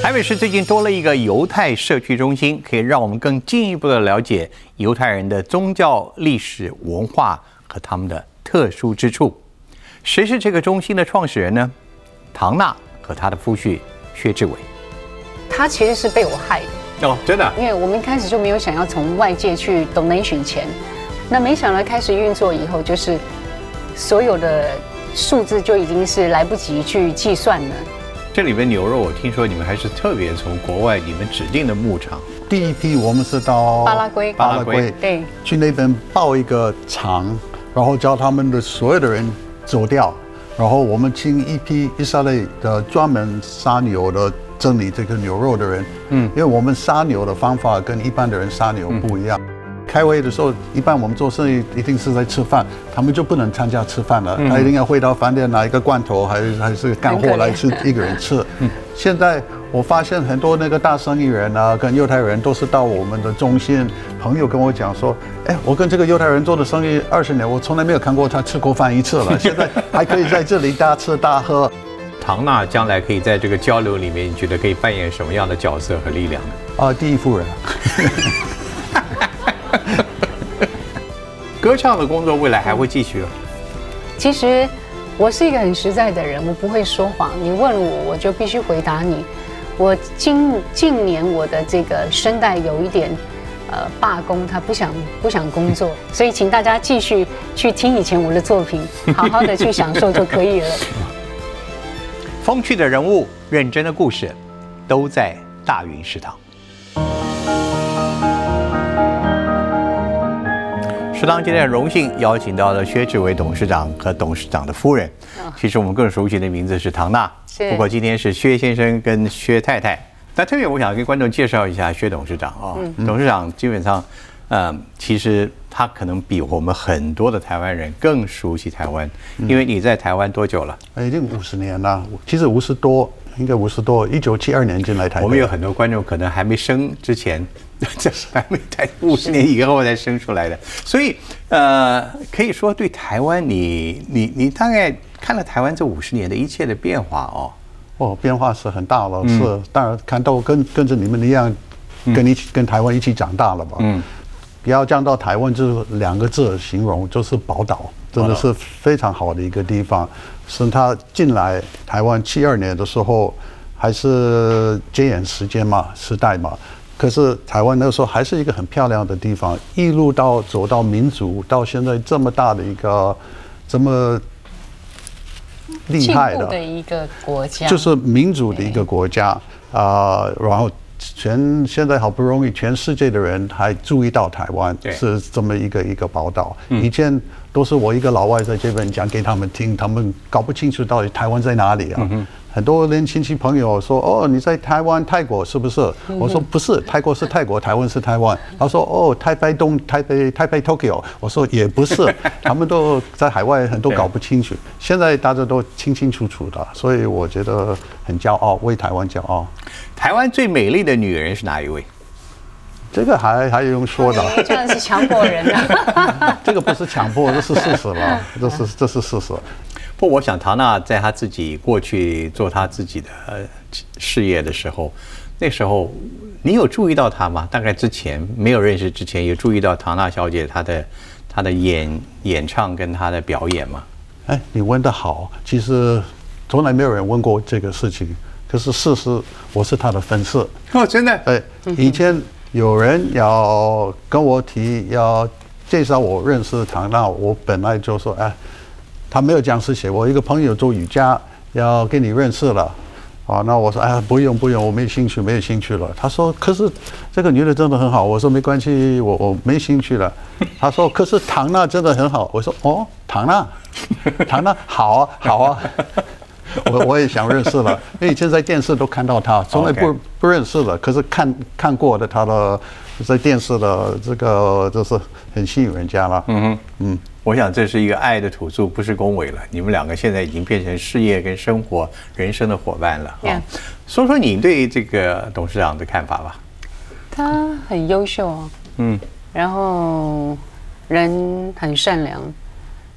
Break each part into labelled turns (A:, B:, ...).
A: 台北市最近多了一个犹太社区中心，可以让我们更进一步的了解犹太人的宗教历史文化和他们的特殊之处。谁是这个中心的创始人呢？唐娜和他的夫婿薛志伟。
B: 他其实是被我害的，
A: 哦，真的？
B: 因为我们一开始就没有想要从外界去 donation 钱，那没想到开始运作以后，就是所有的数字就已经是来不及去计算了。
A: 这里边牛肉，我听说你们还是特别从国外你们指定的牧场，
C: 第一批我们是到
B: 巴拉圭，
A: 巴拉圭。
B: 对，
C: 去那边报一个场，然后叫他们的所有的人走掉，然后我们请一批以色列的专门杀牛的整理这个牛肉的人，嗯，因为我们杀牛的方法跟一般的人杀牛不一样。开会的时候，一般我们做生意一定是在吃饭，他们就不能参加吃饭了，他一定要回到饭店拿一个罐头，还是还是干货来吃，一个人吃。嗯现在我发现很多那个大生意人啊，跟犹太人都是到我们的中心。朋友跟我讲说，哎，我跟这个犹太人做的生意二十年，我从来没有看过他吃过饭一次了，现在还可以在这里大吃大喝。
A: 唐娜将来可以在这个交流里面，你觉得可以扮演什么样的角色和力量呢？
C: 啊，第一夫人。
A: 歌唱的工作未来还会继续。
B: 其实我是一个很实在的人，我不会说谎。你问我，我就必须回答你。我近近年我的这个声带有一点呃罢工，他不想不想工作，所以请大家继续去听以前我的作品，好好的去享受就可以了。
A: 风趣的人物，认真的故事，都在大云食堂。食堂今天很荣幸邀请到了薛志伟董事长和董事长的夫人。其实我们更熟悉的名字是唐娜，不过今天是薛先生跟薛太太。但特别我想跟观众介绍一下薛董事长啊，董事长基本上，嗯，其实他可能比我们很多的台湾人更熟悉台湾，因为你在台湾多久了？
C: 已经五十年了，其实五十多，应该五十多，一九七二年进来台湾。
A: 我们有很多观众可能还没生之前。这是还没台五十年以后才生出来的，所以呃，可以说对台湾，你你你大概看了台湾这五十年的一切的变化哦。
C: 哦，变化是很大了，是当然看到跟跟着你们一样，跟你跟台湾一起长大了吧。嗯。不要讲到台湾，就是两个字形容，就是宝岛，真的是非常好的一个地方。是他进来台湾七二年的时候，还是戒严时间嘛，时代嘛。可是台湾那个时候还是一个很漂亮的地方，一路到走到民主，到现在这么大的一个，这么厉害
B: 的一个国家，
C: 就是民主的一个国家啊。然后全现在好不容易全世界的人还注意到台湾是这么一个一个宝岛，以前都是我一个老外在这边讲给他们听，他们搞不清楚到底台湾在哪里啊。很多人亲戚朋友说：“哦，你在台湾泰国是不是？”我说：“不是，泰国是泰国，台湾是台湾。”他说：“哦，台北东，台北台北 Tokyo。”我说：“也不是，他们都在海外，很多搞不清楚。现在大家都清清楚楚的，所以我觉得很骄傲，为台湾骄傲。”
A: 台湾最美丽的女人是哪一位？
C: 这个还还用说的？
B: 这样是强迫人的。
C: 这个不是强迫，这是事实了，这是这是事实。
A: 不，我想唐娜在她自己过去做她自己的事业的时候，那时候你有注意到她吗？大概之前没有认识之前，有注意到唐娜小姐她的她的演演唱跟她的表演吗？
C: 哎，你问的好，其实从来没有人问过这个事情。可是事实，我是她的粉丝
A: 哦，真的。
C: 哎，以前有人要跟我提要介绍我认识唐娜，我本来就说哎。他没有讲是谁，我一个朋友做瑜伽，要跟你认识了，啊，那我说，哎，不用不用，我没兴趣，没有兴趣了。他说，可是这个女的真的很好。我说没关系，我我没兴趣了。他说，可是唐娜真的很好。我说，哦，唐娜，唐娜好啊好啊，我我也想认识了，因为以前在电视都看到他，从来不不认识了，可是看看过的他的在电视的这个就是很吸引人家了。嗯哼，
A: 嗯。我想这是一个爱的土著，不是恭维了。你们两个现在已经变成事业跟生活、人生的伙伴了啊！说说你对这个董事长的看法吧。
B: 他很优秀啊，嗯，然后人很善良，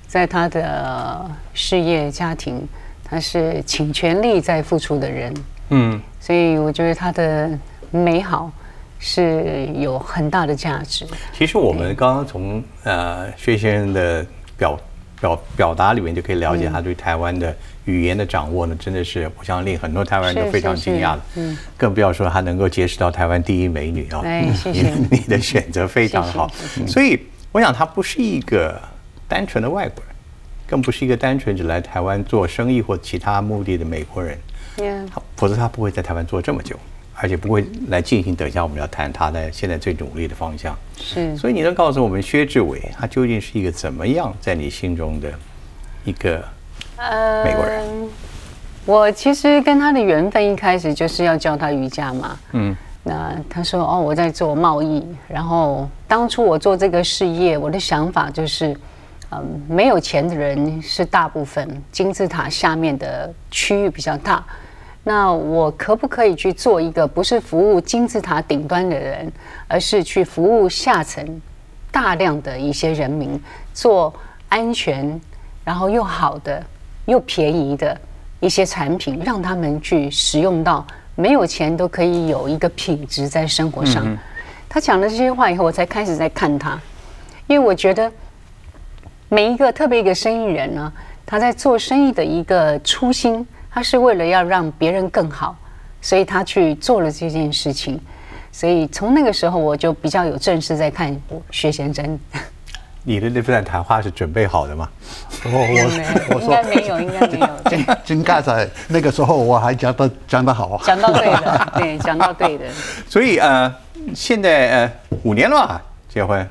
B: 在他的事业、家庭，他是倾全力在付出的人。嗯，所以我觉得他的美好是有很大的价值。
A: 其实我们刚刚从呃薛先生的表表表达里面就可以了解他对台湾的语言的掌握呢，真的是我相信令很多台湾人都非常惊讶的。嗯，更不要说他能够结识到台湾第一美女啊！
B: 哎，谢谢
A: 你 的选择非常好。所以我想他不是一个单纯的外国人。更不是一个单纯只来台湾做生意或其他目的的美国人，否则他不会在台湾做这么久，而且不会来进行等一下我们要谈他的现在最努力的方向。
B: 是，
A: 所以你能告诉我们薛志伟他究竟是一个怎么样在你心中的一个呃美国人？
B: 我其实跟他的缘分一开始就是要教他瑜伽嘛。嗯，那他说哦我在做贸易，然后当初我做这个事业，我的想法就是。嗯，没有钱的人是大部分，金字塔下面的区域比较大。那我可不可以去做一个不是服务金字塔顶端的人，而是去服务下层大量的一些人民，做安全，然后又好的又便宜的一些产品，让他们去使用到没有钱都可以有一个品质在生活上。他讲了这些话以后，我才开始在看他，因为我觉得。每一个特别一个生意人呢，他在做生意的一个初心，他是为了要让别人更好，所以他去做了这件事情。所以从那个时候，我就比较有正式在看薛先生。
A: 你的那段谈话是准备好的吗？
B: 我 我我应该没有，应该没有。
C: 金金盖在那个时候我还讲的讲得好，
B: 讲到对的，对，讲到对的。
A: 所以呃，现在呃五年了吧，结婚。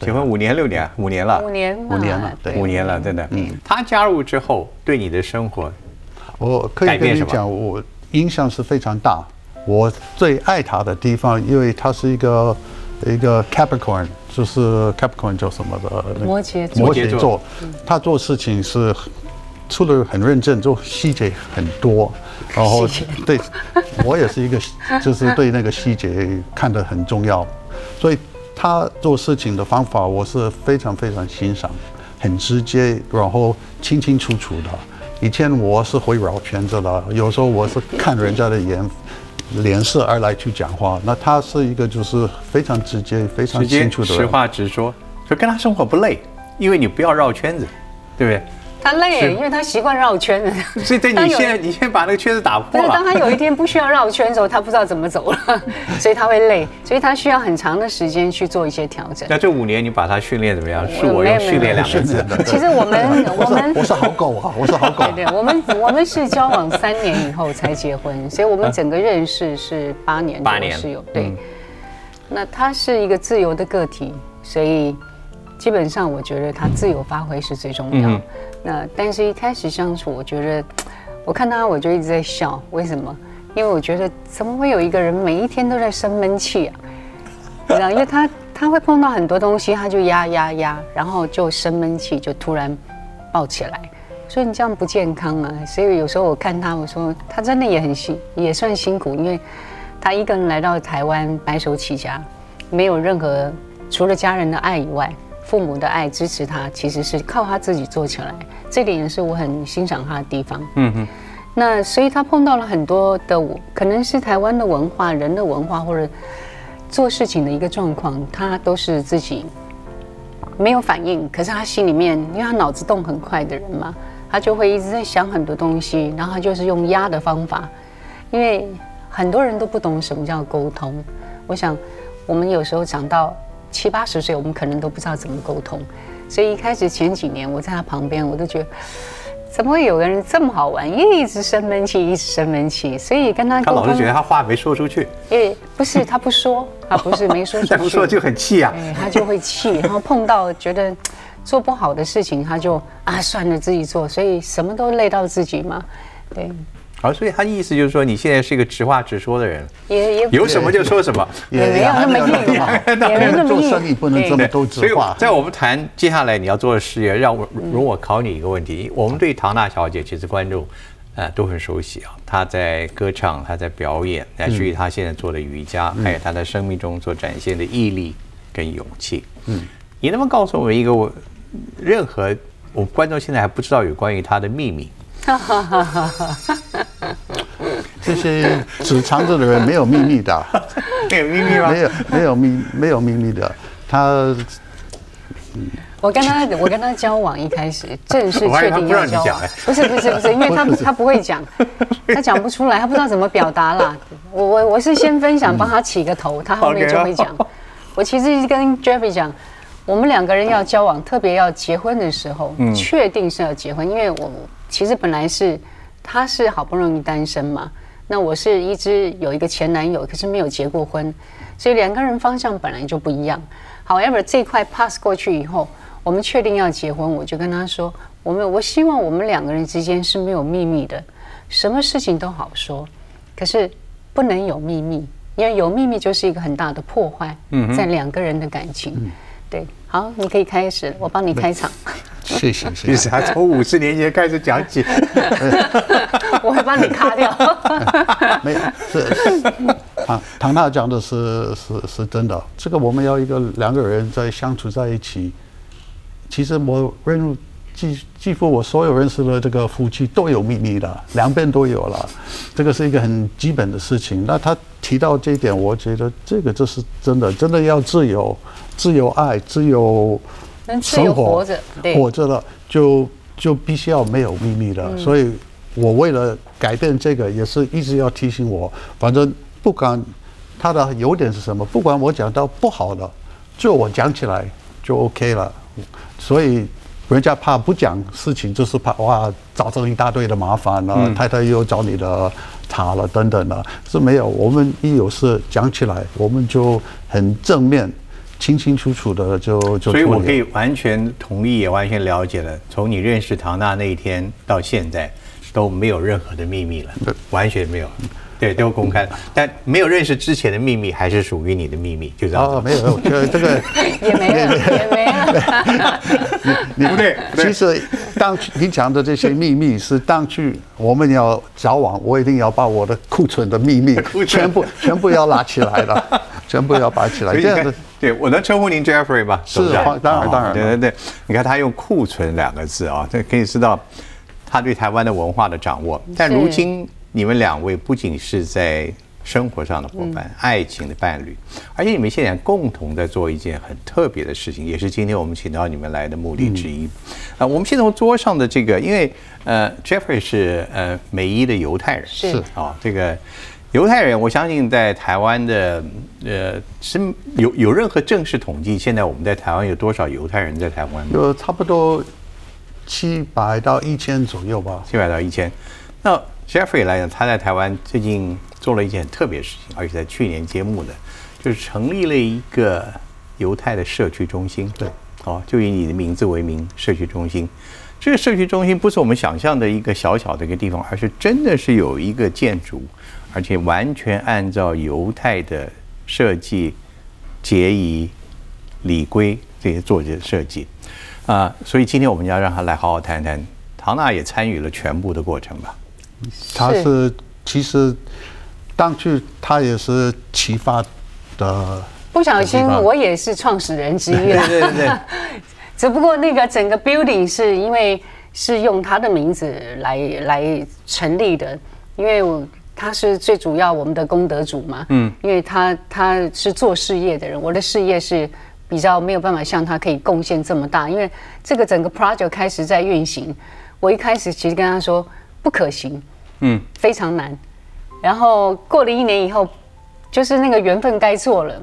A: 结婚五年六年五年了，
B: 五年
C: 五年了，
A: 对，五年了，真的。嗯，他加入之后对你的生活，
C: 我可以跟你讲，我影响是非常大。我最爱他的地方，因为他是一个一个 Capricorn，就是 Capricorn 叫什么的？
B: 摩羯
C: 摩羯座。他做事情是出的很认真，就细节很多。然后对，我也是一个，就是对那个细节看得很重要，所以。他做事情的方法，我是非常非常欣赏，很直接，然后清清楚楚的。以前我是会绕圈子的，有时候我是看人家的颜脸色而来去讲话。那他是一个就是非常直接、非常清楚的，
A: 实话直说，就跟他生活不累，因为你不要绕圈子，对不对？
B: 他累，因为他习惯绕圈了。
A: 所以，对你现在，你先把那个圈子打破了。
B: 当他有一天不需要绕圈的时候，他不知道怎么走了，所以他会累，所以他需要很长的时间去做一些调整。
A: 那这五年你把他训练怎么样？是我用训练两个字。
B: 其实我们 我们
C: 我是好狗啊，我是好狗。
B: 对对，我们我们是交往三年以后才结婚，所以我们整个认识是八年。
A: 八年
B: 是有对。那他是一个自由的个体，所以。基本上，我觉得他自由发挥是最重要。那但是一开始相处，我觉得我看他，我就一直在笑。为什么？因为我觉得怎么会有一个人每一天都在生闷气啊？你知道？因为他他会碰到很多东西，他就压压压，然后就生闷气，就突然爆起来。所以你这样不健康啊！所以有时候我看他，我说他真的也很辛，也算辛苦，因为他一个人来到台湾白手起家，没有任何除了家人的爱以外。父母的爱支持他，其实是靠他自己做起来，这点也是我很欣赏他的地方。嗯哼，那所以他碰到了很多的，可能是台湾的文化、人的文化或者做事情的一个状况，他都是自己没有反应，可是他心里面，因为他脑子动很快的人嘛，他就会一直在想很多东西，然后他就是用压的方法，因为很多人都不懂什么叫沟通。我想我们有时候讲到。七八十岁，我们可能都不知道怎么沟通，所以一开始前几年我在他旁边，我都觉得怎么会有个人这么好玩，一直生闷气，一直生闷气，所以跟他
A: 他老是觉得他话没说出去，
B: 因为不是他不说，他不是没说出去，
A: 不说就很气啊，
B: 他就会气，然后碰到觉得做不好的事情，他就啊算了自己做，所以什么都累到自己嘛，对。
A: 好，所以他意思就是说，你现在是一个直话直说的人，
B: 也也
A: 有什么就说什么，
B: 也没有那么硬，也没那么
C: 做生意不能这么都直话。
A: 在我们谈接下来你要做的事业，让我容我考你一个问题：我们对唐娜小姐其实观众呃都很熟悉啊，她在歌唱，她在表演，乃至于她现在做的瑜伽，还有她在生命中所展现的毅力跟勇气。嗯，你能不能告诉我们一个我任何我观众现在还不知道有关于她的秘密？哈哈哈哈哈！
C: 这些只藏着的人没有秘密的，
A: 没有秘密吗？
C: 没有没有秘没有秘密的，他。
B: 我跟他，我跟他交往一开始正式确定要交往，不是不是不是，因为他他不会讲，他讲不出来，他不知道怎么表达啦。我我我是先分享，帮他起个头，他后面就会讲。我其实跟 Jeffrey 讲，我们两个人要交往，特别要结婚的时候，确定是要结婚，因为我其实本来是他是好不容易单身嘛，那我是一直有一个前男友，可是没有结过婚，所以两个人方向本来就不一样。However，这块 pass 过去以后。我们确定要结婚，我就跟他说：“我们我希望我们两个人之间是没有秘密的，什么事情都好说，可是不能有秘密，因为有秘密就是一个很大的破坏，在两个人的感情。”对，好，你可以开始，我帮你开场。
C: 谢谢，谢
A: 谢。他从五十年前开始讲起，
B: 我会帮你卡掉。
C: 没有，是唐唐娜讲的是是是真的。这个我们要一个两个人在相处在一起。其实我认几几乎我所有认识的这个夫妻都有秘密的，两边都有了，这个是一个很基本的事情。那他提到这一点，我觉得这个就是真的，真的要自由、自由爱、自由
B: 生活活着，
C: 活着了就就必须要没有秘密的。所以我为了改变这个，也是一直要提醒我，反正不管他的优点是什么，不管我讲到不好的，就我讲起来就 OK 了。所以，人家怕不讲事情，就是怕哇，造成一大堆的麻烦了。太太又找你的茬了，等等的，是没有。我们一有事讲起来，我们就很正面、清清楚楚的就就。
A: 所以我可以完全同意，也完全了解了。从你认识唐娜那一天到现在，都没有任何的秘密了，完全没有。对，都公开了，但没有认识之前的秘密还是属于你的秘密，就这样。哦，
C: 没有，这这个
B: 也没了，也没了。
A: 你不对，
C: 其实当你讲的这些秘密是当去我们要交往，我一定要把我的库存的秘密 全部全部要拿起来了，全部要摆起来。这样子，
A: 对我能称呼您 Jeffrey 吗？
C: 是，当然当然。
A: 对对对，你看他用库存两个字啊，这可以知道他对台湾的文化的掌握。但如今。你们两位不仅是在生活上的伙伴、爱情的伴侣，而且你们现在共同在做一件很特别的事情，也是今天我们请到你们来的目的之一。啊，我们先从桌上的这个，因为呃，Jeffrey 是呃美裔的犹太人，
B: 是
A: 啊，这个犹太人，我相信在台湾的呃是有有任何正式统计，现在我们在台湾有多少犹太人在台湾？
C: 有差不多七百到一千左右吧，
A: 七百到一千。那 Jeffrey 来讲，他在台湾最近做了一件很特别的事情，而且在去年揭幕的，就是成立了一个犹太的社区中心。
C: 对，
A: 哦，就以你的名字为名，社区中心。这个社区中心不是我们想象的一个小小的一个地方，而是真的是有一个建筑，而且完全按照犹太的设计、节仪、礼规这些做的设计。啊，所以今天我们要让他来好好谈谈。唐娜也参与了全部的过程吧。
C: 他是。其实当初他也是启发的，
B: 不小心我也是创始人之一，
A: 对对对。
B: 只不过那个整个 building 是因为是用他的名字来来成立的，因为我他是最主要我们的功德主嘛，嗯，因为他他是做事业的人，我的事业是比较没有办法像他可以贡献这么大，因为这个整个 project 开始在运行，我一开始其实跟他说不可行。嗯，非常难。然后过了一年以后，就是那个缘分该做了，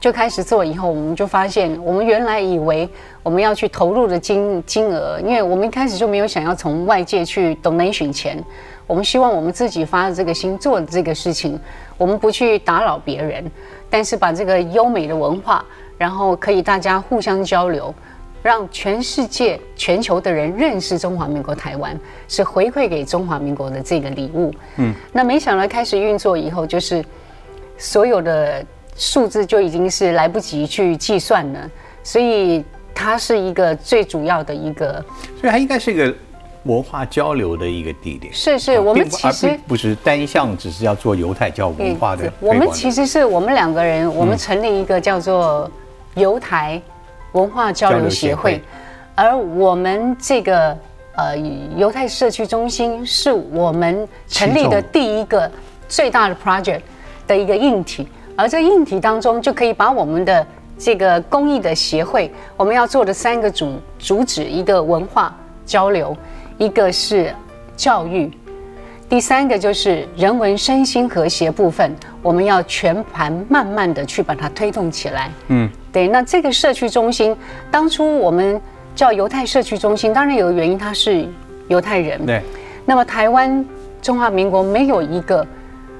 B: 就开始做。以后我们就发现，我们原来以为我们要去投入的金金额，因为我们一开始就没有想要从外界去 donation 钱，我们希望我们自己发的这个心做的这个事情，我们不去打扰别人，但是把这个优美的文化，然后可以大家互相交流。让全世界、全球的人认识中华民国台湾，是回馈给中华民国的这个礼物。嗯，那没想到开始运作以后，就是所有的数字就已经是来不及去计算了，所以它是一个最主要的一个。
A: 所以它应该是一个文化交流的一个地点。
B: 是是，我们其实
A: 不是单向，只是要做犹太教文化的。
B: 我们其实是我们两个人，我们成立一个叫做犹台。文化交流协会，而我们这个呃，犹太社区中心是我们成立的第一个最大的 project 的一个硬体，而这个硬体当中就可以把我们的这个公益的协会，我们要做的三个主主旨，一个文化交流，一个是教育，第三个就是人文身心和谐部分，我们要全盘慢慢的去把它推动起来。嗯，对，那这个社区中心当初我们。叫犹太社区中心，当然有个原因，他是犹太人。
A: 对。
B: 那么台湾中华民国没有一个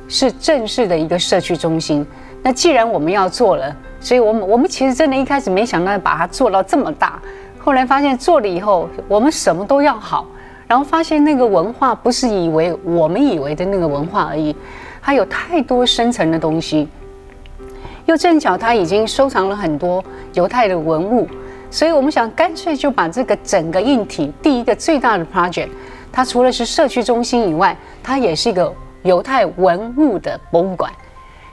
B: 是正式的一个社区中心。那既然我们要做了，所以我们我们其实真的一开始没想到把它做到这么大。后来发现做了以后，我们什么都要好，然后发现那个文化不是以为我们以为的那个文化而已，它有太多深层的东西。又正巧他已经收藏了很多犹太的文物。所以我们想干脆就把这个整个硬体第一个最大的 project，它除了是社区中心以外，它也是一个犹太文物的博物馆。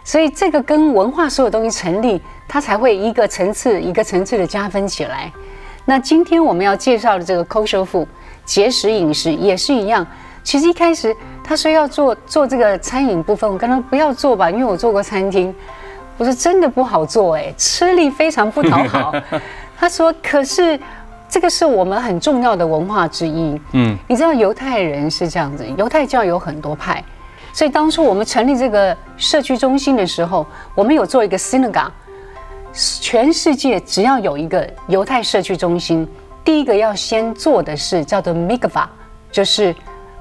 B: 所以这个跟文化所有东西成立，它才会一个层次一个层次的加分起来。那今天我们要介绍的这个 kosherfu 节食饮食也是一样。其实一开始他说要做做这个餐饮部分，我跟他不要做吧，因为我做过餐厅，我说真的不好做，哎，吃力非常不讨好。他说：“可是，这个是我们很重要的文化之一。嗯，你知道犹太人是这样子，犹太教有很多派，所以当初我们成立这个社区中心的时候，我们有做一个 synagogue。全世界只要有一个犹太社区中心，第一个要先做的是叫做 mikvah，就是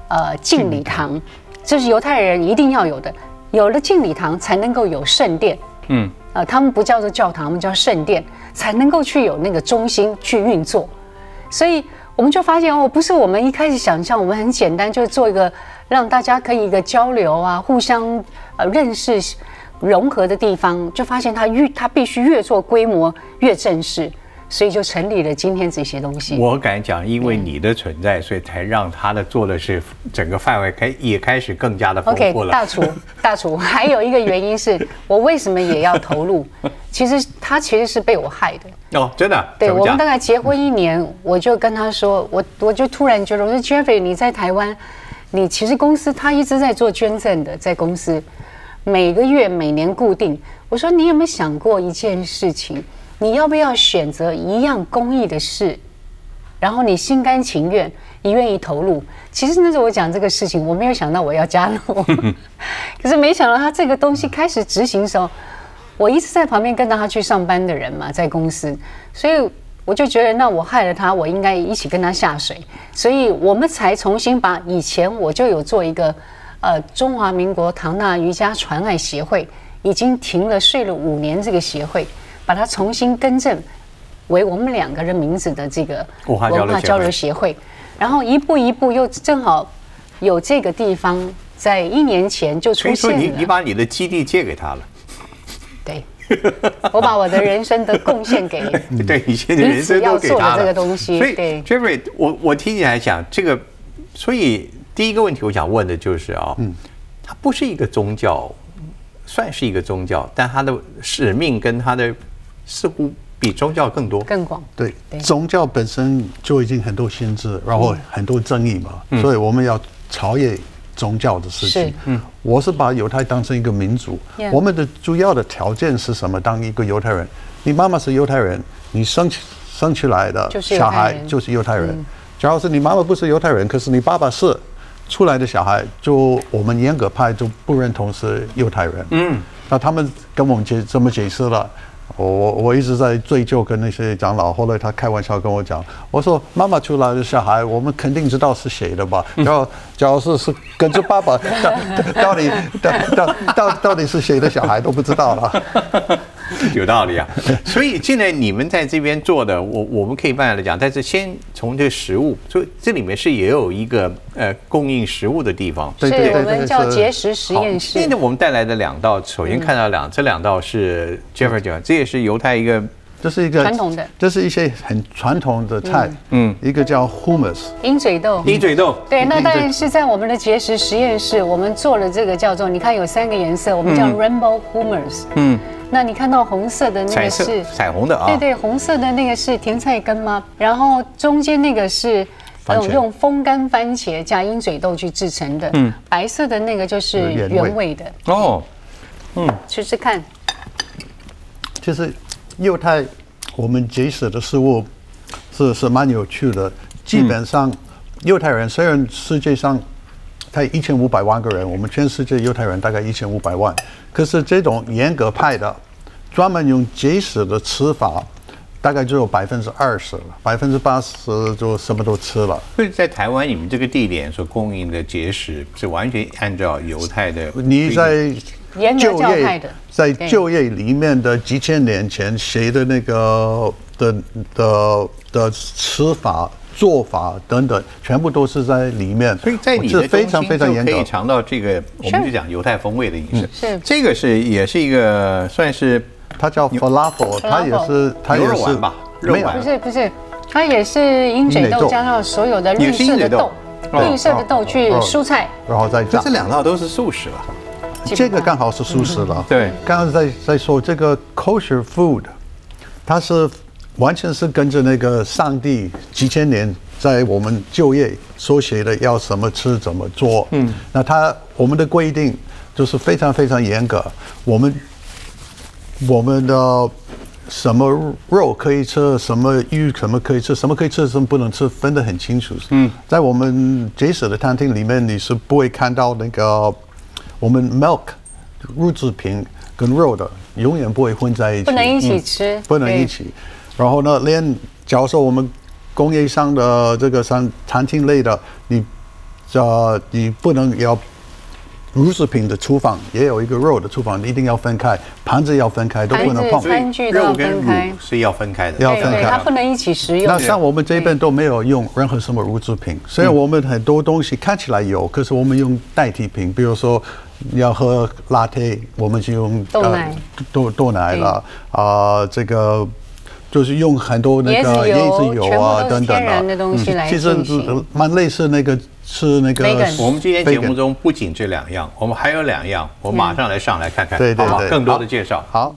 B: 呃敬礼堂，这是犹太人一定要有的。有了敬礼堂，才能够有圣殿。嗯，呃，他们不叫做教堂，我们叫圣殿。”才能够去有那个中心去运作，所以我们就发现哦，不是我们一开始想象，我们很简单，就是做一个让大家可以一个交流啊，互相呃认识、融合的地方，就发现它越它必须越做规模越正式。所以就成立了今天这些东西。
A: 我敢讲，因为你的存在，所以才让他的做的是整个范围开也开始更加的丰富了。
B: 大厨，大厨，还有一个原因是我为什么也要投入？其实他其实是被我害的。
A: 哦，真的？
B: 对我们大概结婚一年，我就跟他说，我我就突然觉得，我说 Jeffrey，你在台湾，你其实公司他一直在做捐赠的，在公司每个月每年固定。我说你有没有想过一件事情？你要不要选择一样公益的事，然后你心甘情愿，你愿意投入？其实那时候我讲这个事情，我没有想到我要加入，可是没想到他这个东西开始执行的时候，我一直在旁边跟着他去上班的人嘛，在公司，所以我就觉得，那我害了他，我应该一起跟他下水，所以我们才重新把以前我就有做一个，呃，中华民国唐纳瑜伽传爱协会，已经停了睡了五年这个协会。把它重新更正为我们两个人名字的这个
A: 文化交流
B: 协会，然后一步一步又正好有这个地方在一年前就出现了。
A: 你你把你的基地借给他了？
B: 对，我把我的人生的贡献给
A: 对，以前的人生都给他
B: 了。这个东西，
A: 所以 Jeffrey，我我听起来讲这个，所以第一个问题我想问的就是啊，嗯，它不是一个宗教，算是一个宗教，但它的使命跟它的似乎比宗教更多、
B: 更广。
C: 对，宗教本身就已经很多限制，然后很多争议嘛，所以我们要超越宗教的事情。嗯，我是把犹太当成一个民族。我们的主要的条件是什么？当一个犹太人，你妈妈是犹太人，你生生出来的小孩就是犹太人。假如是你妈妈不是犹太人，可是你爸爸是，出来的小孩就我们严格派就不认同是犹太人。嗯，那他们跟我们解怎么解释了？我我我一直在追究跟那些长老，后来他开玩笑跟我讲，我说妈妈出来的小孩，我们肯定知道是谁的吧？然后假如是是跟着爸爸，到底到到到到底是谁的小孩都不知道了。
A: 有道理啊，所以现在你们在这边做的，我我们可以慢慢来讲。但是先从这个食物，所以这里面是也有一个呃供应食物的地方。
B: 是我们叫节食实验室。
A: 现在我们带来的两道，首先看到两这两道是 Jeffrey 讲，这也是犹太一个，
C: 这是一个
B: 传统的，
C: 这是一些很传统的菜。嗯，一个叫 Hummus，
B: 鹰嘴豆。
A: 鹰嘴豆。
B: 对，那当然是在我们的节食实验室，我们做了这个叫做，你看有三个颜色，我们叫 Rainbow Hummus。嗯。那你看到红色的那个是
A: 彩虹的啊？
B: 对对，红色的那个是甜菜根吗？然后中间那个是
C: 用
B: 用风干番茄加鹰嘴豆去制成的。嗯，白色的那个就是
C: 原味
B: 的，
A: 哦，嗯
B: 吃吃看。
C: 其实犹太我们节食的食物是是蛮有趣的。基本上犹太人虽然世界上才一千五百万个人，我们全世界犹太人大概一千五百万，可是这种严格派的，专门用节食的吃法，大概只有百分之二十了，百分之八十就什么都吃了。
A: 所以在台湾你们这个地点所供应的节食是完全按照犹太的。
C: 你在
B: 严格
C: 就
B: 教派
C: 业
B: 的
C: 在就业里面的几千年前谁的那个的的的吃法、做法等等，全部都是在里面。
A: 所以在你的
C: 是非常
A: 中心就
C: 非常严格。
A: 可以尝到这个，我们就讲犹太风味的饮食。
B: 是
A: 这个是也是一个算是
C: 它叫 falafel，它也是它也是
A: 吧肉
C: 没有
A: 丸
B: 不是不是，它也是鹰嘴
C: 豆
B: 豆加上所有的绿色的豆，
A: 哦
B: 绿色的豆去
C: 哦
B: 蔬菜。
C: 然后再加
A: 这这。两道都是素食了。
C: 这个刚好是素食了。
A: 对
C: 刚刚在在说这个 kosher food，它是完全是跟着那个上帝几千年在我们就业所写的要什么吃怎么做。嗯，那它我们的规定就是非常非常严格，我们我们的。什么肉可以吃，什么鱼什么可以吃，什么可以吃，什么不能吃，分得很清楚。嗯，在我们节食的餐厅里面，你是不会看到那个我们 milk 乳制品跟肉的永远不会混在一起，
B: 不能一起吃
C: 嗯不能一起。然后呢，连假如说我们工业上的这个餐餐厅类的，你呃你不能要乳制品的厨房也有一个肉的厨房，你一定要分开，盘子要分开，都不能碰。
B: 餐具要
A: 肉跟
B: 分开
A: 乳是要分开的。
C: 要分开
B: 它不能一起食用
C: 那。像我们这边都没有用任何什么乳制品，虽然我们很多东西看起来有，可是我们用代替品，比如说要喝 latte，我们就用
B: 豆奶。
C: 呃豆豆奶了啊、这个。就是用很多那个
B: 椰子油
C: 椰子油啊等等
B: 的东西来
C: 其实蛮类似那个吃那个
A: 我们今天节目中不仅这两样，我们还有两样，我马上来上来看看，
C: 对对对，
A: 更多的介绍。
C: 好，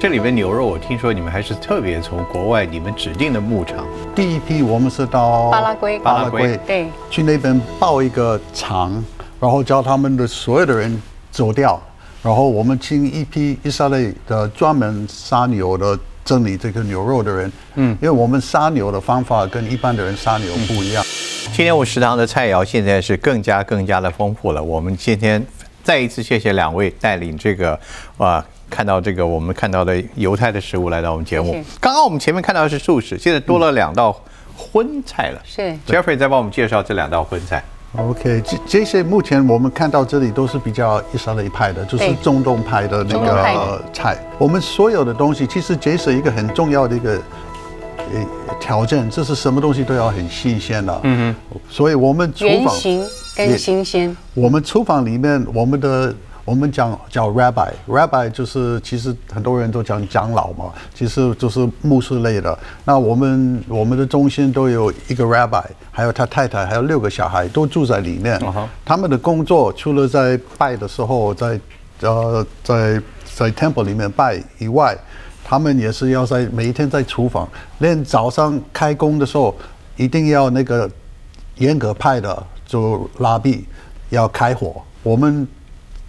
A: 这里面牛肉，我听说你们还是特别从国外你们指定的牧场，
C: 第一批我们是到
B: 巴拉圭。
C: 巴拉圭
B: 对。
C: 去那边报一个厂，然后叫他们的所有的人走掉，然后我们请一批以色列的专门杀牛的整理这个牛肉的人，嗯，因为我们杀牛的方法跟一般的人杀牛不一样。
A: 今天我食堂的菜肴现在是更加更加的丰富了。我们今天再一次谢谢两位带领这个啊。看到这个，我们看到的犹太的食物来到我们节目。刚刚我们前面看到的是素食，现在多了两道荤菜了。
B: 是
A: Jeffrey 再帮我们介绍这两道荤菜。
C: OK，这这些目前我们看到这里都是比较以色列派的，就是
B: 对
C: 中东派的那个菜。我们所有的东西，其实这是一个很重要的一个呃条件，这是什么东西都要很新鲜的。嗯哼，所以我们厨房
B: 跟新鲜，
C: 我们厨房里面，我们的我们讲叫 rabbi，rabbi 就是其实很多人都讲长老嘛，其实就是牧师类的。那我们我们的中心都有一个 rabbi，还有他太太，还有六个小孩都住在里面。他们的工作除了在拜的时候，在呃在在 temple 里面拜以外，他们也是要在每一天在厨房，连早上开工的时候，一定要那个严格派的就拉比要开火，我们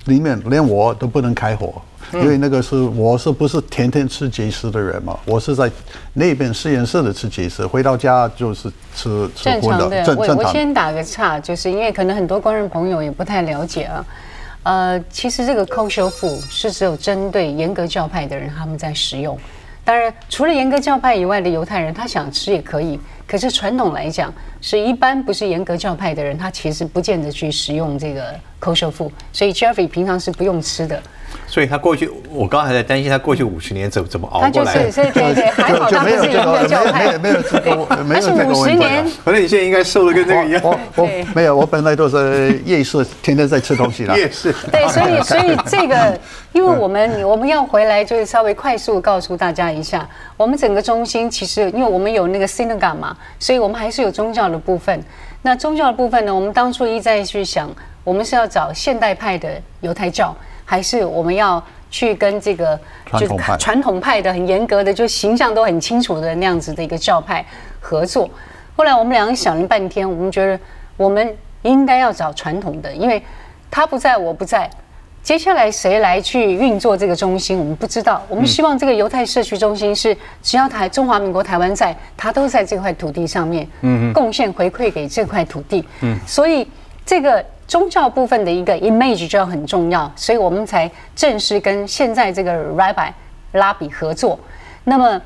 C: 里面连我都不能开火，因为那个是我是不是天天吃节食的人嘛？我是在那边实验室的吃节食，回到家就是吃吃
B: 正
C: 荤
B: 常的。我。我先打个岔，就是因为可能很多观众朋友也不太了解啊。呃，其实这个 kosher food 是只有针对严格教派的人他们在使用。当然，除了严格教派以外的犹太人，他想吃也可以。可是传统来讲，是一般不是严格教派的人，他其实不见得去食用这个 kosher food。所以 Jeffrey 平常是不用吃的。
A: 所以他过去，我刚刚还在担心他过去五十年怎么怎么熬
B: 他就是，
A: 过来的。
B: 所以对对，还好
C: 就
B: 他不是严
C: 没有这个
B: 教派
C: 没有没有没有这个 没有
B: 他是五十
C: 这个问题
B: 年。
A: 可能你现在应该瘦的跟这个一样。
C: 我我没有，我本来都是夜市，天天在吃东西的。
A: 夜市。
B: 对，所以 所以这个，因为我们我们要回来，就是稍微快速告诉大家一下，我们整个中心其实，因为我们有那个 synagogue 嘛，所以我们还是有宗教的部分。那宗教的部分呢，我们当初一再去想，我们是要找现代派的犹太教，还是我们要去跟这个
C: 传统派
B: 传统派的很严格的，就形象都很清楚的那样子的一个教派合作。后来我们两个想了半天，我们觉得我们应该要找传统的，因为他不在我不在。接下来谁来去运作这个中心，我们不知道。我们希望这个犹太社区中心是只要台中华民国台湾在，他都在这块土地上面，嗯贡献回馈给这块土地，嗯，所以这个宗教部分的一个 image 就要很重要，所以我们才正式跟现在这个 Rabbi 拉比合作。那么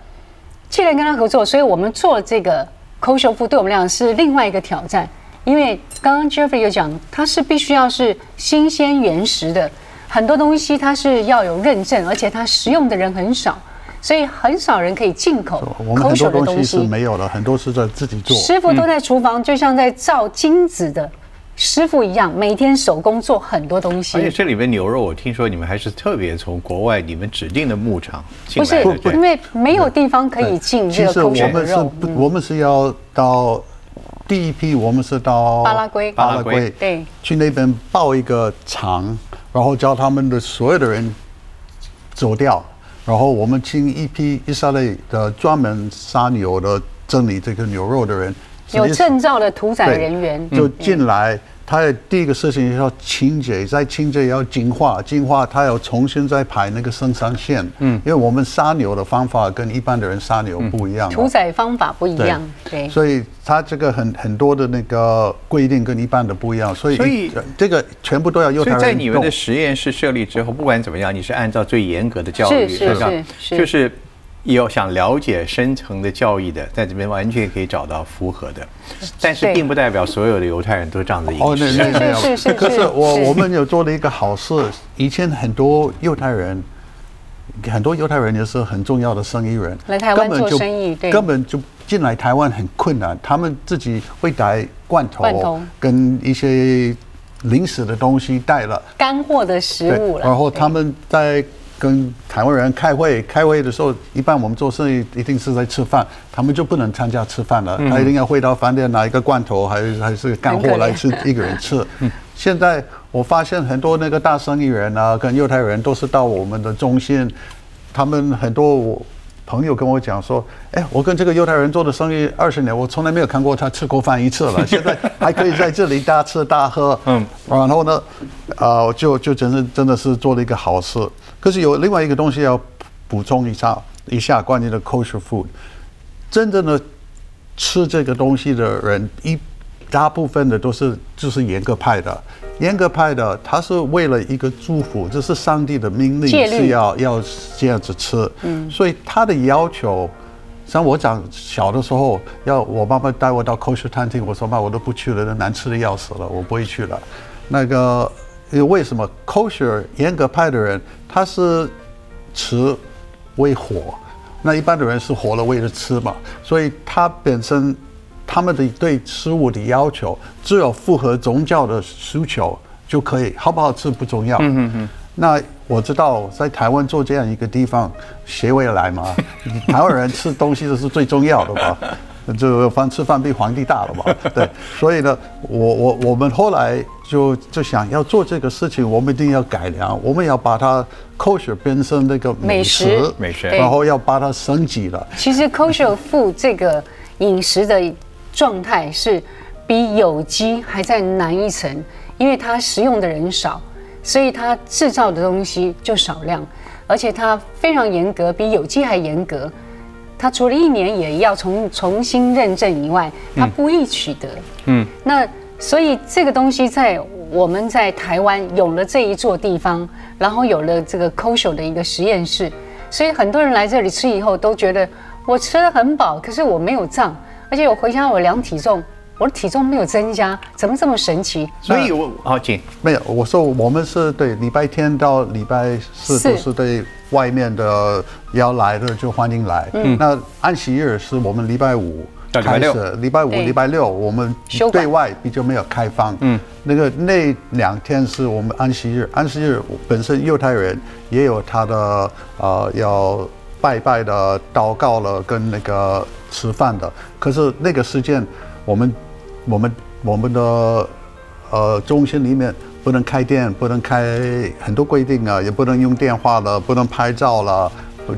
B: 既然跟他合作，所以我们做这个 kosher food 对我们俩是另外一个挑战，因为刚刚 Jeffrey 有讲，它是必须要是新鲜原石的。很多东西它是要有认证，而且它食用的人很少，所以很少人可以进口。
C: 我们很多东西是没有的，很多是在自己做。
B: 师傅都在厨房，就像在造金子的师傅一样，每天手工做很多东西。
A: 而且这里面牛肉，我听说你们还是特别从国外你们指定的牧场进
B: 来的，不是因为没有地方可以进这个口水肉。
C: 我们是要到第一批，我们是到
B: 巴拉圭，
A: 巴拉圭
B: 对，
C: 去那边报一个厂。然后叫他们的所有的人走掉，然后我们请一批以色列的专门杀牛的整理这个牛肉的人，
B: 有证照的屠宰人员
C: 就进来。他的第一个事情要清洁，再清洁要净化，净化他要重新再排那个生产线。嗯，因为我们杀牛的方法跟一般的人杀牛不一样，
B: 屠宰方法不一样。对，
C: 所以他这个很很多的那个规定跟一般的不一样，所以所以这个全部都要犹太人
A: 在你们的实验室设立之后，不管怎么样，你是按照最严格的教育，
B: 是是是，
A: 就是。有想了解深层的教义的，在这边完全可以找到符合的，但是并不代表所有的犹太人都这样子饮食。
B: 是是是。
C: 可是我我们有做了一个好事，以前很多犹太人，很多犹太人也是很重要的生意人，
B: 来台湾做生意，对，
C: 根本就进来台湾很困难，他们自己会带罐头，跟一些零食的东西带了，
B: 干货的食物
C: 然后他们在。跟台湾人开会，开会的时候，一般我们做生意一定是在吃饭，他们就不能参加吃饭了，他一定要回到饭店拿一个罐头，还是还是干货来吃，一个人吃。现在我发现很多那个大生意人啊，跟犹太人都是到我们的中心，他们很多我朋友跟我讲说，哎，我跟这个犹太人做的生意二十年，我从来没有看过他吃过饭一次了，现在还可以在这里大吃大喝，嗯，然后呢，啊，就就真是真的是做了一个好事。可是有另外一个东西要补充一下，一下关于的 kosher food，真正的吃这个东西的人，一大部分的都是就是严格派的，严格派的他是为了一个祝福，这是上帝的命令是要要这样子吃，嗯，所以他的要求，像我讲小的时候，要我妈妈带我到 kosher 餐厅，我说妈我都不去了，那难吃的要死了，我不会去了，那个。因为为什么 kosher 严格派的人，他是吃为活，那一般的人是活了为了吃嘛，所以他本身他们的对食物的要求，只有符合宗教的需求就可以，好不好吃不重要。嗯嗯嗯。那我知道在台湾做这样一个地方，谁会来嘛？台湾人吃东西这是最重要的吧？就饭吃饭比皇帝大了嘛？对，所以呢，我我我们后来就就想要做这个事情，我们一定要改良，我们要把它 kosher 变成那个美食，
A: 美食，
C: 然后要把它升级了。
B: 其实 kosher food 这个饮食的状态是比有机还在难一层，因为它食用的人少，所以它制造的东西就少量，而且它非常严格，比有机还严格。它除了一年也要重重新认证以外，它不易取得。嗯，那所以这个东西在我们在台湾有了这一座地方，然后有了这个 kosher 的一个实验室，所以很多人来这里吃以后都觉得我吃的很饱，可是我没有胀，而且我回家我量体重。我的体重没有增加，怎么这么神奇？
A: 所以，我好请
C: 没有。我说我们是对礼拜天到礼拜四都是对外面的要来的就欢迎来。嗯，那安息日是我们礼拜五开始，礼拜五、礼拜六我们对外比较没有开放。嗯，那个那两天是我们安息日，安息日本身犹太人也有他的呃要拜拜的、祷告了跟那个吃饭的，可是那个时间我们。我们我们的呃中心里面不能开店，不能开很多规定啊，也不能用电话了，不能拍照了，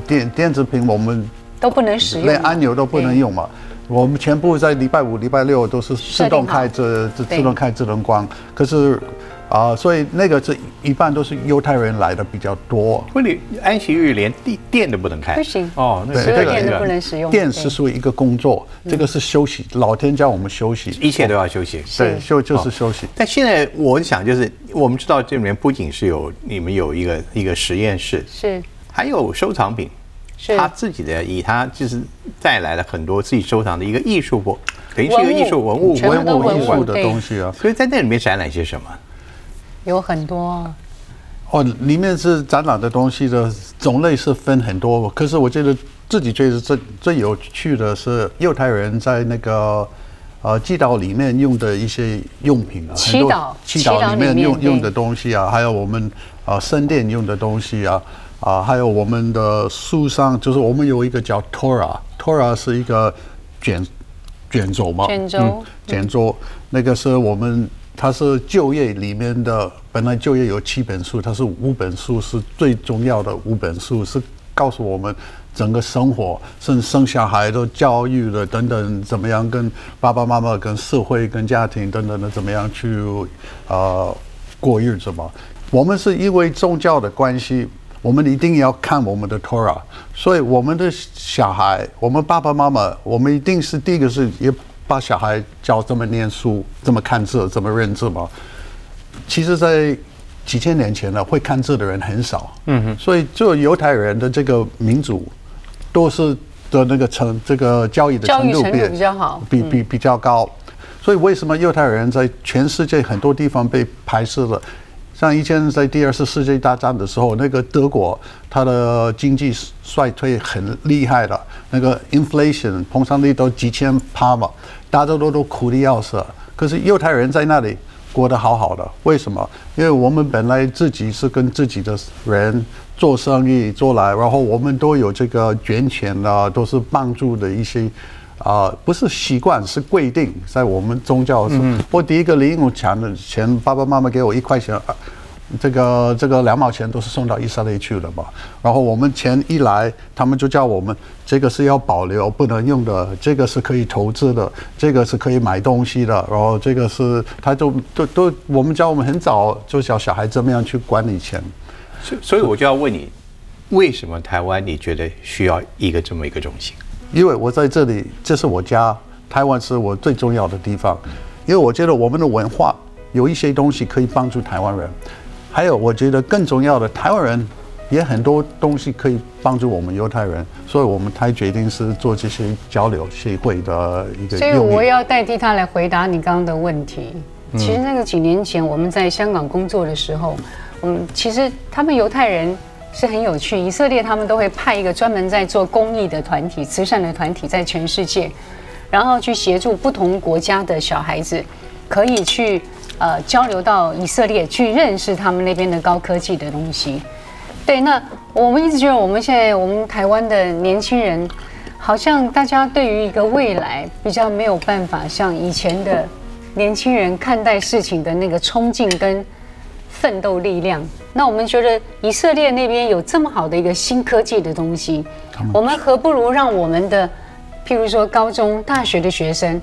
C: 电电子屏我们
B: 都不能使用，
C: 连按钮都不能用嘛。我们全部在礼拜五、礼拜六都是自动开这自自动开智能关，可是。啊，所以那个是一般都是犹太人来的比较多。
A: 不，你安息日连电电都不能开，
B: 不行哦，
C: 那
B: 所有电都不能使用。
C: 电是属于一个工作，这个是休息，老天叫我们休息，
A: 一切都要休息。
C: 对，休就是休息。
A: 但现在我想，就是我们知道这里面不仅是有你们有一个一个实验室，
B: 是
A: 还有收藏品，是他自己的，以他就是带来了很多自己收藏的一个艺术货，等于是一个艺术文物
C: 文物艺术的东西啊。
A: 所以在那里面展览些什么？
B: 有很多。
C: 哦，里面是展览的东西的种类是分很多，可是我觉得自己觉得最最有趣的是犹太人在那个呃祭祷里面用的一些用品啊，
B: 祈祷
C: 祈祷里面用用的东西啊，还有我们啊圣殿用的东西啊啊，还有我们的书上，就是我们有一个叫 Torah，Torah 是一个卷卷轴嘛，
B: 卷轴。
C: 卷轴，那个是我们。它是就业里面的，本来就业有七本书，它是五本书是最重要的五本书，是告诉我们整个生活，甚至生小孩的教育的等等，怎么样跟爸爸妈妈、跟社会、跟家庭等等的怎么样去呃过日子嘛？我们是因为宗教的关系，我们一定要看我们的 Torah，所以我们的小孩，我们爸爸妈妈，我们一定是第一个是也。把小孩教这么念书、这么看字、这么认字吗？其实，在几千年前呢，会看字的人很少。嗯哼。所以，就犹太人的这个民族，都是的那个成这个教育的程度
B: 比比较好，
C: 比比比较高。所以，为什么犹太人在全世界很多地方被排斥了？像以前在第二次世界大战的时候，那个德国它的经济衰退很厉害的，那个 inflation 膨胀率都几千趴嘛，大家都都苦的要死。可是犹太人在那里过得好好的，为什么？因为我们本来自己是跟自己的人做生意做来，然后我们都有这个捐钱啊，都是帮助的一些。啊，不是习惯，是规定，在我们宗教是。我第一个零用钱的钱，爸爸妈妈给我一块钱，这个这个两毛钱都是送到以色列去的嘛。然后我们钱一来，他们就叫我们这个是要保留不能用的，这个是可以投资的，这个是可以买东西的。然后这个是，他就都都，我们教我们很早就教小孩怎么样去管理钱。
A: 所所以我就要问你，为什么台湾你觉得需要一个这么一个中心？
C: 因为我在这里，这是我家，台湾是我最重要的地方。因为我觉得我们的文化有一些东西可以帮助台湾人，还有我觉得更重要的，台湾人也很多东西可以帮助我们犹太人，所以我们才决定是做这些交流协会的一个。
B: 所以我要代替他来回答你刚刚的问题。其实那个几年前我们在香港工作的时候，嗯，其实他们犹太人。是很有趣，以色列他们都会派一个专门在做公益的团体、慈善的团体，在全世界，然后去协助不同国家的小孩子，可以去呃交流到以色列，去认识他们那边的高科技的东西。对，那我们一直觉得，我们现在我们台湾的年轻人，好像大家对于一个未来比较没有办法像以前的年轻人看待事情的那个冲劲跟奋斗力量。那我们觉得以色列那边有这么好的一个新科技的东西，我们何不如让我们的，譬如说高中、大学的学生，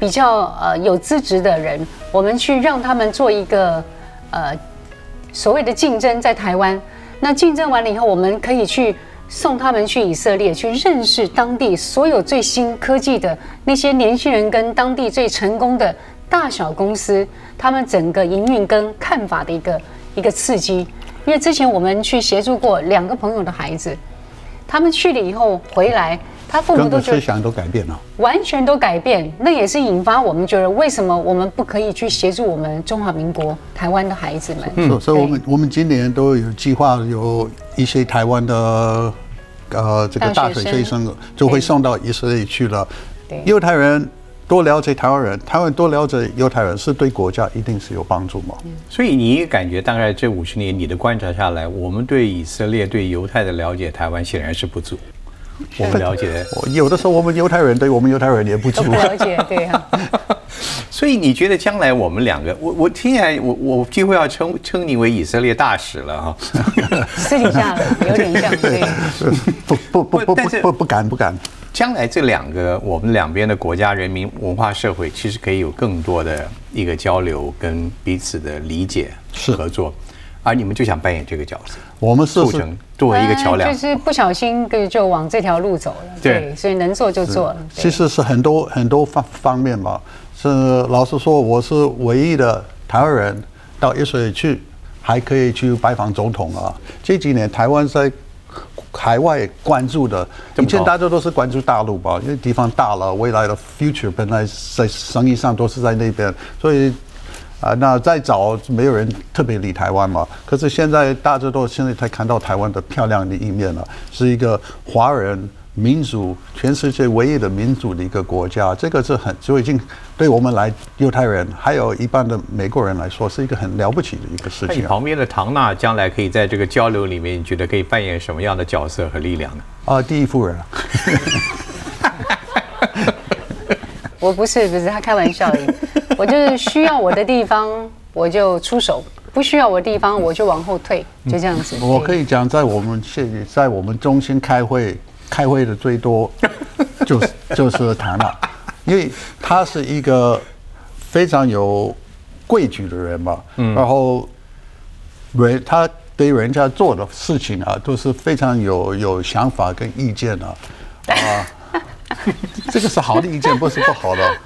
B: 比较呃有资质的人，我们去让他们做一个呃所谓的竞争，在台湾。那竞争完了以后，我们可以去送他们去以色列，去认识当地所有最新科技的那些年轻人，跟当地最成功的大小公司，他们整个营运跟看法的一个。一个刺激，因为之前我们去协助过两个朋友的孩子，他们去了以后回来，他父母都
C: 思想都改变了，
B: 完全都改变。那也是引发我们觉得，为什么我们不可以去协助我们中华民国台湾的孩子们？
C: 嗯，所以我们我们今年都有计划，有一些台湾的呃这个大学学生就会送到以色列去了，犹太人。多了解台湾人，台湾多了解犹太人，是对国家一定是有帮助吗？
A: 所以你感觉，大概这五十年你的观察下来，我们对以色列、对犹太的了解，台湾显然是不足。我们了解，
C: 有的时候我们犹太人对我们犹太人也不足。
B: 不了解，对啊。
A: 所以你觉得将来我们两个，我我听起来，我我几乎要称称你为以色列大使了哈。
B: 私底下有点像，对。
C: 不不不不不不不敢不敢。
A: 将来这两个我们两边的国家、人民、文化、社会，其实可以有更多的一个交流跟彼此的理解、合作。而你们就想扮演这个角色，
C: 我们是
A: 作为一个桥梁，
B: 就是不小心就就往这条路走了。对，所以能做就做了。
C: 其实是很多很多方方面嘛。是老实说，我是唯一的台湾人到一水去，还可以去拜访总统啊。这几年台湾在海外关注的，以前大家都是关注大陆吧，因为地方大了，未来的 future 本来在生意上都是在那边，所以。啊，那再早没有人特别理台湾嘛。可是现在大家都现在才看到台湾的漂亮的一面了，是一个华人民族，全世界唯一的民主的一个国家。这个是很就已经对我们来犹太人，还有一般的美国人来说，是一个很了不起的一个事情。
A: 旁边的唐娜将来可以在这个交流里面，你觉得可以扮演什么样的角色和力量呢？
C: 啊，第一夫人。
B: 我不是不是，他开玩笑的。我就是需要我的地方，我就出手；不需要我的地方，我就往后退，就这样子。
C: 我可以讲，在我们现在我们中心开会，开会的最多 就是就是唐了，因为他是一个非常有规矩的人嘛。嗯。然后人他对人家做的事情啊，都是非常有有想法跟意见的啊。这个是好的意见，不是不好的。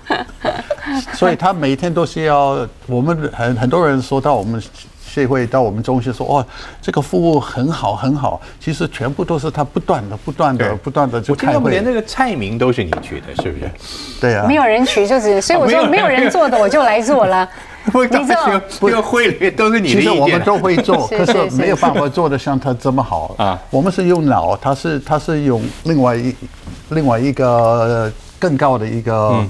C: 所以他每天都是要我们很很多人说到我们协会到我们中心说哦，这个服务很好很好。其实全部都是他不断的不断的不断的就开会。
A: 连那个菜名都是你取的，是不是？
C: 对啊。
B: 没有人取就是，所以我说没有人做的我就来做了。
A: 你知道，这个会里面都是你的
C: 其实我们都会做，可是没有办法做的像他这么好啊。我们是用脑，他是他是用另外一另外一个更高的一个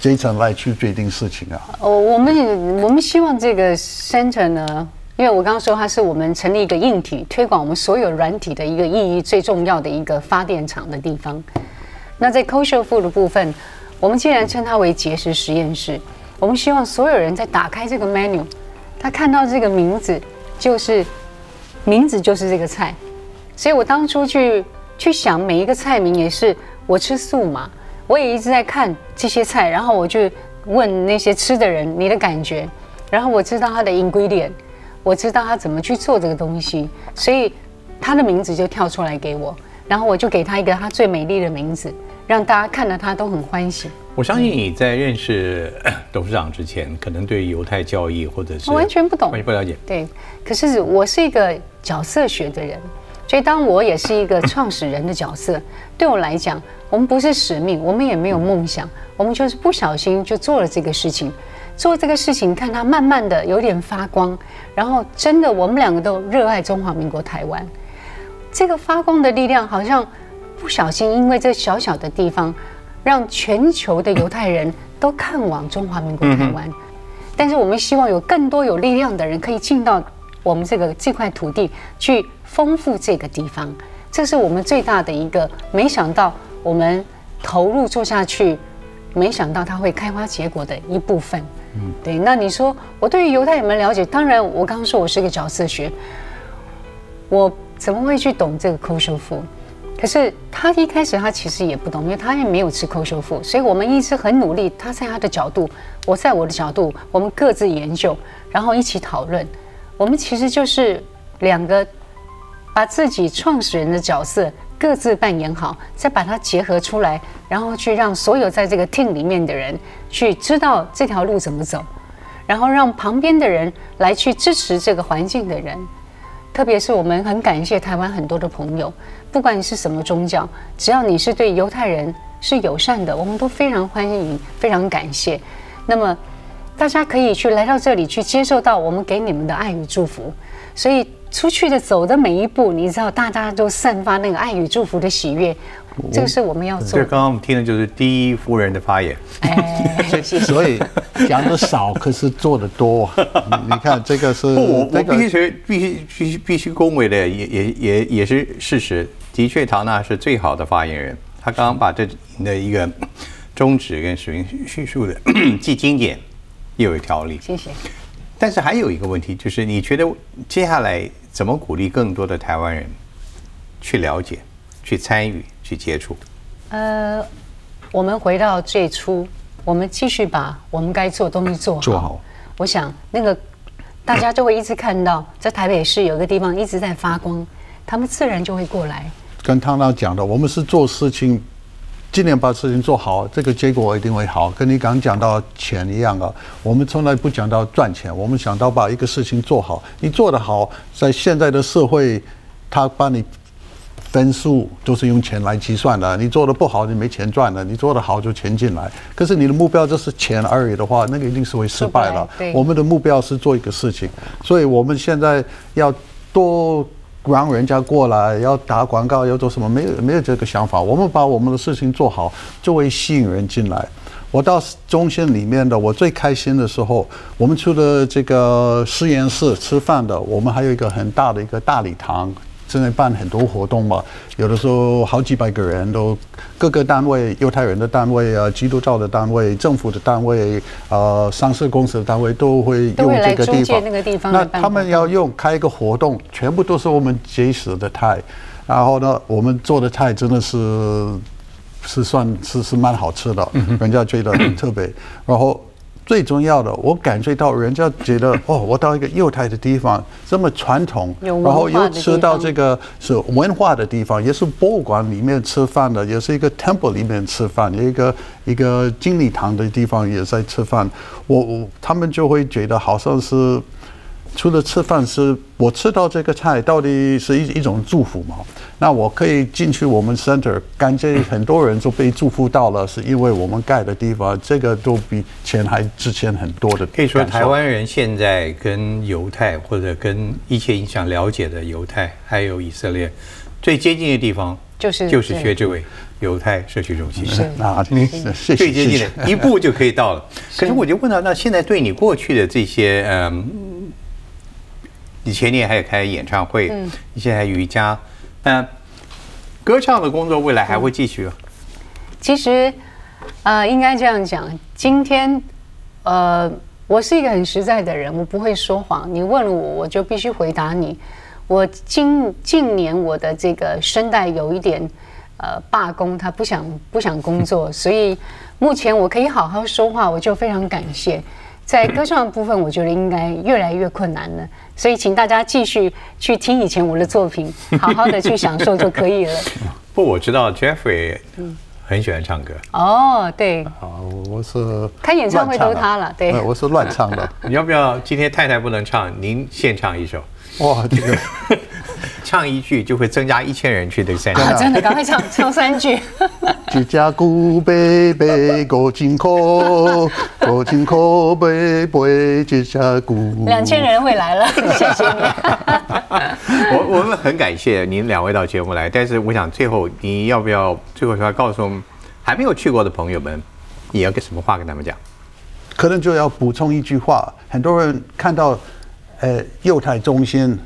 C: 这一层来去决定事情啊。
B: 哦，我们我们希望这个 center 呢，因为我刚刚说它是我们成立一个硬体推广我们所有软体的一个意义最重要的一个发电厂的地方。那在 kosher food 的部分，我们既然称它为节食实验室。我们希望所有人在打开这个 menu，他看到这个名字就是名字就是这个菜，所以我当初去去想每一个菜名也是我吃素嘛，我也一直在看这些菜，然后我就问那些吃的人你的感觉，然后我知道他的 ingredient，我知道他怎么去做这个东西，所以他的名字就跳出来给我，然后我就给他一个他最美丽的名字，让大家看了他都很欢喜。
A: 我相信你在认识董事长之前，可能对犹太教义或者是
B: 完全不懂，
A: 完全不了解。
B: 对，可是我是一个角色学的人，所以当我也是一个创始人的角色，对我来讲，我们不是使命，我们也没有梦想，我们就是不小心就做了这个事情，做这个事情，看它慢慢的有点发光，然后真的我们两个都热爱中华民国台湾，这个发光的力量好像不小心因为这小小的地方。让全球的犹太人都看往中华民国台湾，但是我们希望有更多有力量的人可以进到我们这个这块土地去丰富这个地方，这是我们最大的一个。没想到我们投入做下去，没想到它会开花结果的一部分。嗯，对。那你说我对于犹太有没有了解？当然，我刚刚说我是个角色学，我怎么会去懂这个 kosher food？可是他一开始他其实也不懂，因为他也没有吃扣修复，所以我们一直很努力。他在他的角度，我在我的角度，我们各自研究，然后一起讨论。我们其实就是两个把自己创始人的角色各自扮演好，再把它结合出来，然后去让所有在这个 team 里面的人去知道这条路怎么走，然后让旁边的人来去支持这个环境的人。特别是我们很感谢台湾很多的朋友。不管你是什么宗教，只要你是对犹太人是友善的，我们都非常欢迎，非常感谢。那么，大家可以去来到这里，去接受到我们给你们的爱与祝福。所以出去的走的每一步，你知道，大家都散发那个爱与祝福的喜悦。这个是我们要做。
A: 这刚刚我们听的就是第一夫人的发言。
C: 哎，所以讲的少，可是做的多。你看这个是，
A: 我我必须必须必须必须恭维的，也也也也是事实。的确，唐娜是最好的发言人。他刚刚把这的一个宗旨跟使命叙述的既经典又有条理。
B: 谢谢。
A: 但是还有一个问题，就是你觉得接下来怎么鼓励更多的台湾人去了解、去参与、去接触？
B: 呃，我们回到最初，我们继续把我们该做的东西做好。
C: 做好。
B: 我想那个大家就会一直看到，在台北市有个地方一直在发光，他们自然就会过来。
C: 跟汤娜讲的，我们是做事情。今年把事情做好，这个结果一定会好。跟你刚讲到钱一样啊，我们从来不讲到赚钱，我们想到把一个事情做好。你做得好，在现在的社会，他把你分数都是用钱来计算的。你做的不好，你没钱赚的；你做得好，就钱进来。可是你的目标就是钱而已的话，那个一定是会失败了。我们的目标是做一个事情，所以我们现在要多。让人家过来要打广告要做什么？没有没有这个想法。我们把我们的事情做好，就会吸引人进来。我到中心里面的，我最开心的时候，我们去了这个实验室吃饭的，我们还有一个很大的一个大礼堂。正在办很多活动嘛，有的时候好几百个人都各个单位，犹太人的单位啊，基督教的单位，政府的单位，呃，上市公司的单位都会用这个地方。那他们要用开一个活动，全部都是我们结识的菜，然后呢，我们做的菜真的是是算是是蛮好吃的，人家觉得很特别，然后。最重要的，我感觉到人家觉得 哦，我到一个犹太的地方，这么传统，然后又吃到这个是文化的地方，也是博物馆里面吃饭的，也是一个 temple 里面吃饭，一个一个经理堂的地方也在吃饭，我我他们就会觉得好像是。除了吃饭，是我吃到这个菜，到底是一一种祝福吗？那我可以进去我们 center，感觉很多人都被祝福到了，是因为我们盖的地方，这个都比钱还值钱很多的。
A: 可以说，台湾人现在跟犹太或者跟一切影响了解的犹太，还有以色列最接近的地方，就是就是薛志伟犹太社区中心。
B: 是
C: 啊，你
A: 最接近的一步就可以到了。可是我就问他，那现在对你过去的这些嗯。你前年还有开演唱会，嗯你现在瑜伽，那歌唱的工作未来还会继续？
B: 其实，呃，应该这样讲，今天，呃，我是一个很实在的人，我不会说谎。你问了我，我就必须回答你。我近近年我的这个声带有一点呃罢工，他不想不想工作，所以目前我可以好好说话，我就非常感谢。在歌唱的部分，我觉得应该越来越困难了，所以请大家继续去听以前我的作品，好好 的去享受就可以了。
A: 不，我知道 Jeffrey 很喜欢唱歌。
B: 哦，对。
C: 好，我是
B: 开演唱会都他了，对。
C: 我是乱唱的。
A: 你要不要今天太太不能唱，您现唱一首？哇，这个。唱一句就会增加一千人去的三
B: 场，真的，赶快唱 唱三句。
C: 一只古贝贝过金口，过金口贝贝一只古。
B: 两千人会来了，谢谢你。
A: 我我们很感谢您两位到节目来，但是我想最后你要不要最后说告诉还没有去过的朋友们，你要跟什么话跟他们讲？
C: 可能就要补充一句话，很多人看到呃幼态中心。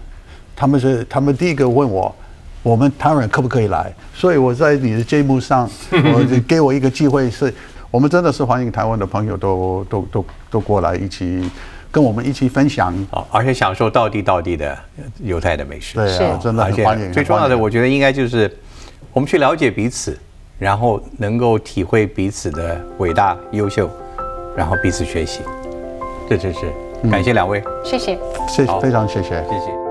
C: 他们是他们第一个问我，我们台湾人可不可以来？所以我在你的节目上，我就给我一个机会，是我们真的是欢迎台湾的朋友都都都都过来一起跟我们一起分享
A: 啊，而且享受到地道地的犹太的美食。
C: 对啊，真的很欢迎。
A: 最重要的，我觉得应该就是我们去了解彼此，然后能够体会彼此的伟大优秀，然后彼此学习。这就是感谢两位，
B: 谢谢，
C: 谢谢，非常谢谢，
A: 谢谢。